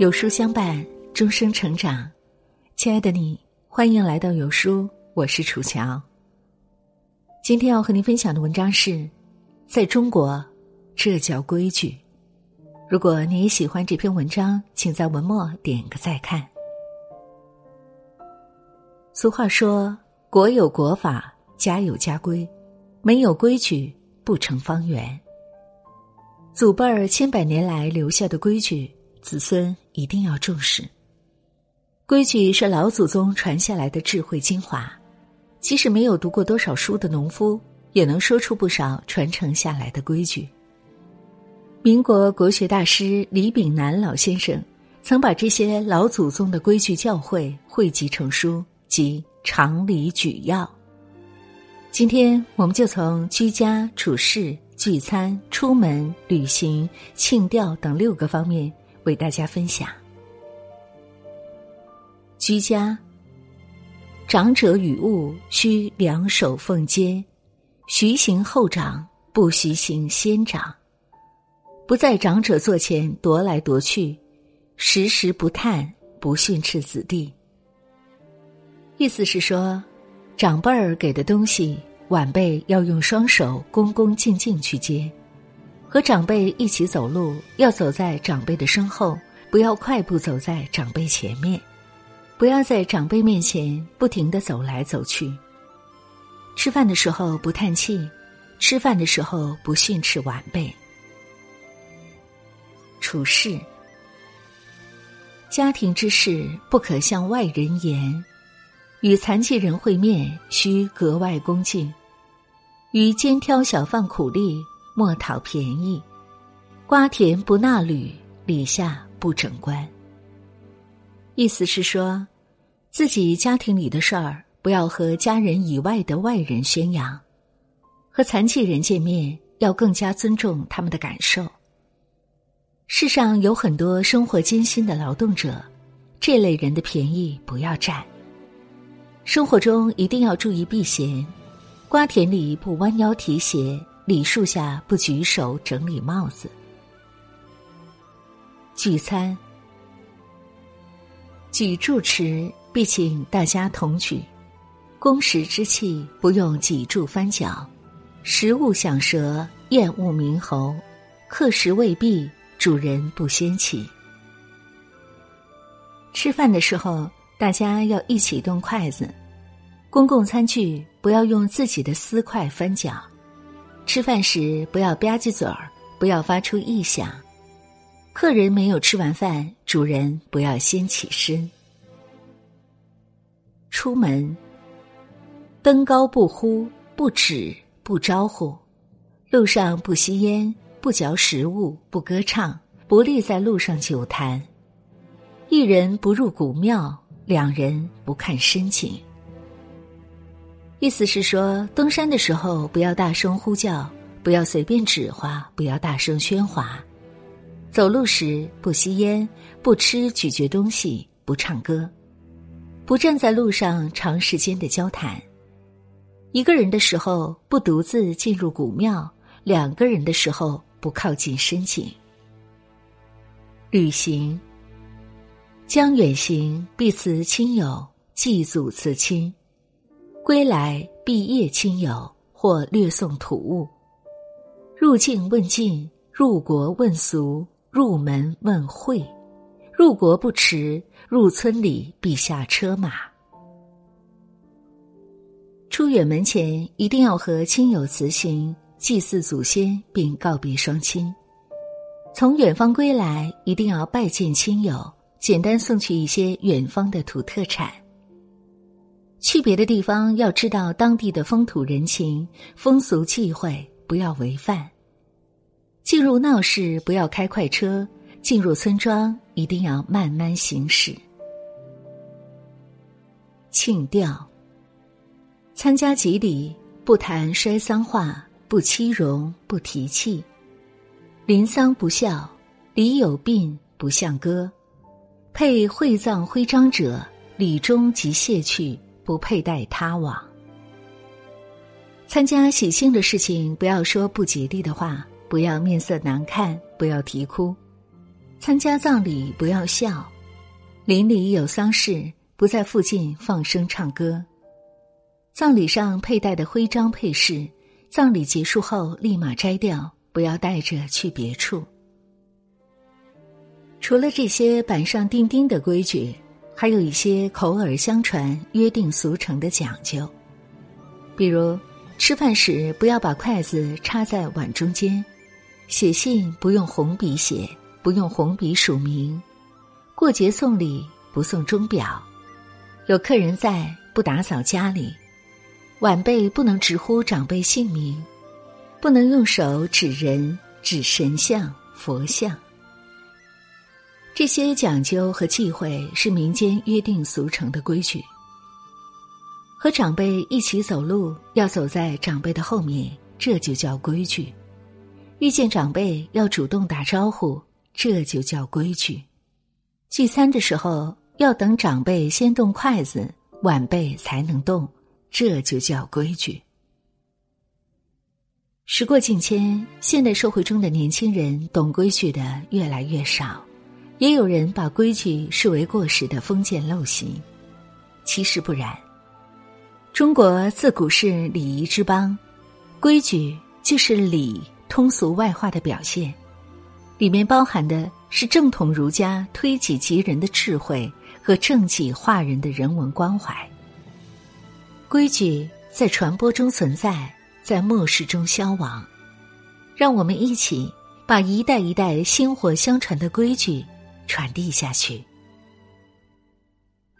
有书相伴，终生成长。亲爱的你，欢迎来到有书，我是楚乔。今天要和您分享的文章是：在中国，这叫规矩。如果你也喜欢这篇文章，请在文末点个再看。俗话说：“国有国法，家有家规，没有规矩不成方圆。”祖辈儿千百年来留下的规矩。子孙一定要重视。规矩是老祖宗传下来的智慧精华，即使没有读过多少书的农夫，也能说出不少传承下来的规矩。民国国学大师李炳南老先生曾把这些老祖宗的规矩教诲汇集成书，即《常理举要》。今天我们就从居家、处事、聚餐、出门、旅行、庆吊等六个方面。为大家分享：居家，长者与物需两手奉接，徐行后长，不徐行先长。不在长者座前踱来踱去，时时不叹，不训斥子弟。意思是说，长辈儿给的东西，晚辈要用双手恭恭敬敬去接。和长辈一起走路，要走在长辈的身后，不要快步走在长辈前面；不要在长辈面前不停的走来走去。吃饭的时候不叹气，吃饭的时候不训斥晚辈。处事，家庭之事不可向外人言，与残疾人会面需格外恭敬，与肩挑小贩苦力。莫讨便宜，瓜田不纳履，李下不整冠。意思是说，自己家庭里的事儿不要和家人以外的外人宣扬，和残疾人见面要更加尊重他们的感受。世上有很多生活艰辛的劳动者，这类人的便宜不要占。生活中一定要注意避嫌，瓜田里不弯腰提鞋。礼树下不举手整理帽子。聚餐，举箸持必请大家同举，公食之气不用挤箸翻搅，食物响舌厌恶鸣喉，客食未毕，主人不先起。吃饭的时候，大家要一起动筷子，公共餐具不要用自己的私筷翻搅。吃饭时不要吧唧嘴儿，不要发出异响。客人没有吃完饭，主人不要先起身。出门，登高不呼，不止，不招呼；路上不吸烟，不嚼食物，不歌唱，不立在路上久谈。一人不入古庙，两人不看深情。意思是说，登山的时候不要大声呼叫，不要随便指划，不要大声喧哗；走路时不吸烟，不吃咀嚼东西，不唱歌，不站在路上长时间的交谈。一个人的时候不独自进入古庙，两个人的时候不靠近深井。旅行，将远行必辞亲友，祭祖辞亲。归来必谒亲友，或略送土物。入境问进，入国问俗，入门问会。入国不迟，入村里必下车马。出远门前，一定要和亲友辞行，祭祀祖先，并告别双亲。从远方归来，一定要拜见亲友，简单送去一些远方的土特产。去别的地方，要知道当地的风土人情、风俗忌讳，不要违反。进入闹市不要开快车，进入村庄一定要慢慢行驶。庆吊，参加吉礼不谈衰丧话，不欺荣，不提气。临丧不孝，礼有病不向歌。配会葬徽章者，礼中即谢去。不佩戴他往。参加喜庆的事情，不要说不吉利的话，不要面色难看，不要啼哭。参加葬礼不要笑，邻里有丧事不在附近放声唱歌。葬礼上佩戴的徽章配饰，葬礼结束后立马摘掉，不要带着去别处。除了这些板上钉钉的规矩，还有一些口耳相传、约定俗成的讲究。比如，吃饭时不要把筷子插在碗中间；写信不用红笔写，不用红笔署名；过节送礼不送钟表；有客人在不打扫家里；晚辈不能直呼长辈姓名；不能用手指人、指神像、佛像。这些讲究和忌讳是民间约定俗成的规矩。和长辈一起走路，要走在长辈的后面，这就叫规矩；遇见长辈要主动打招呼，这就叫规矩；聚餐的时候要等长辈先动筷子，晚辈才能动，这就叫规矩。时过境迁，现代社会中的年轻人懂规矩的越来越少。也有人把规矩视为过时的封建陋习，其实不然。中国自古是礼仪之邦，规矩就是礼通俗外化的表现，里面包含的是正统儒家推己及人的智慧和正己化人的人文关怀。规矩在传播中存在，在末世中消亡，让我们一起把一代一代薪火相传的规矩。传递下去。